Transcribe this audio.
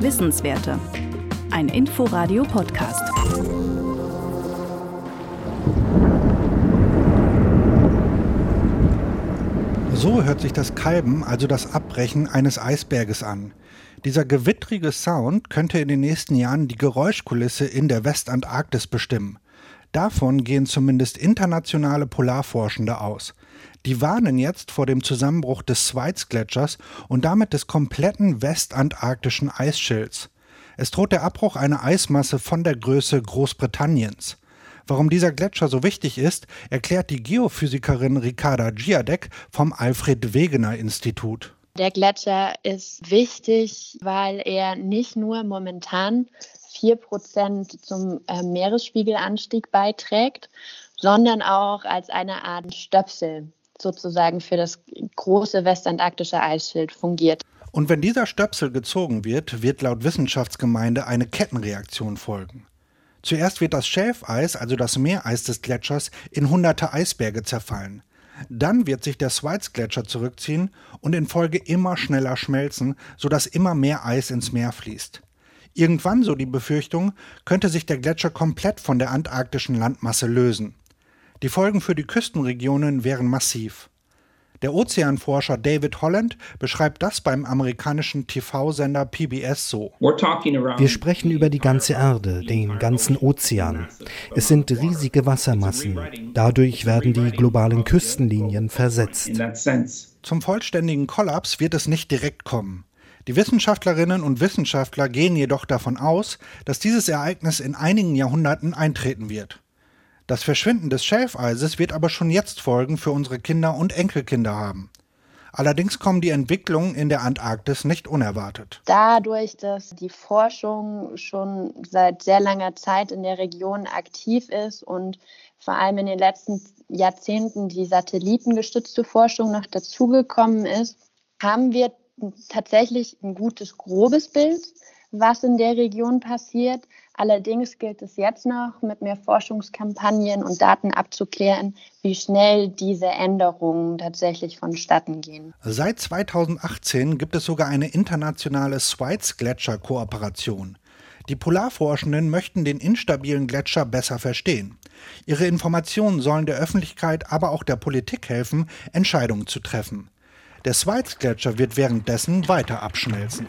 Wissenswerte. Ein Inforadio-Podcast. So hört sich das Kalben, also das Abbrechen eines Eisberges an. Dieser gewittrige Sound könnte in den nächsten Jahren die Geräuschkulisse in der Westantarktis bestimmen. Davon gehen zumindest internationale Polarforschende aus. Die warnen jetzt vor dem Zusammenbruch des Schweizgletschers und damit des kompletten westantarktischen Eisschilds. Es droht der Abbruch einer Eismasse von der Größe Großbritanniens. Warum dieser Gletscher so wichtig ist, erklärt die Geophysikerin Ricarda Giadek vom Alfred Wegener Institut. Der Gletscher ist wichtig, weil er nicht nur momentan 4 Prozent zum äh, Meeresspiegelanstieg beiträgt, sondern auch als eine Art Stöpsel sozusagen für das große westantarktische Eisschild fungiert. Und wenn dieser Stöpsel gezogen wird, wird laut Wissenschaftsgemeinde eine Kettenreaktion folgen. Zuerst wird das Schelfeis, also das Meereis des Gletschers, in hunderte Eisberge zerfallen. Dann wird sich der Schweizgletscher zurückziehen und in Folge immer schneller schmelzen, sodass immer mehr Eis ins Meer fließt. Irgendwann, so die Befürchtung, könnte sich der Gletscher komplett von der antarktischen Landmasse lösen. Die Folgen für die Küstenregionen wären massiv. Der Ozeanforscher David Holland beschreibt das beim amerikanischen TV-Sender PBS so. Wir sprechen über die ganze Erde, den ganzen Ozean. Es sind riesige Wassermassen. Dadurch werden die globalen Küstenlinien versetzt. Zum vollständigen Kollaps wird es nicht direkt kommen. Die Wissenschaftlerinnen und Wissenschaftler gehen jedoch davon aus, dass dieses Ereignis in einigen Jahrhunderten eintreten wird. Das Verschwinden des Schelfeises wird aber schon jetzt Folgen für unsere Kinder und Enkelkinder haben. Allerdings kommen die Entwicklungen in der Antarktis nicht unerwartet. Dadurch, dass die Forschung schon seit sehr langer Zeit in der Region aktiv ist und vor allem in den letzten Jahrzehnten die satellitengestützte Forschung noch dazugekommen ist, haben wir tatsächlich ein gutes, grobes Bild, was in der Region passiert. Allerdings gilt es jetzt noch, mit mehr Forschungskampagnen und Daten abzuklären, wie schnell diese Änderungen tatsächlich vonstatten gehen. Seit 2018 gibt es sogar eine internationale Schweiz-Gletscher-Kooperation. Die Polarforschenden möchten den instabilen Gletscher besser verstehen. Ihre Informationen sollen der Öffentlichkeit, aber auch der Politik helfen, Entscheidungen zu treffen. Der Schweizgletscher wird währenddessen weiter abschmelzen.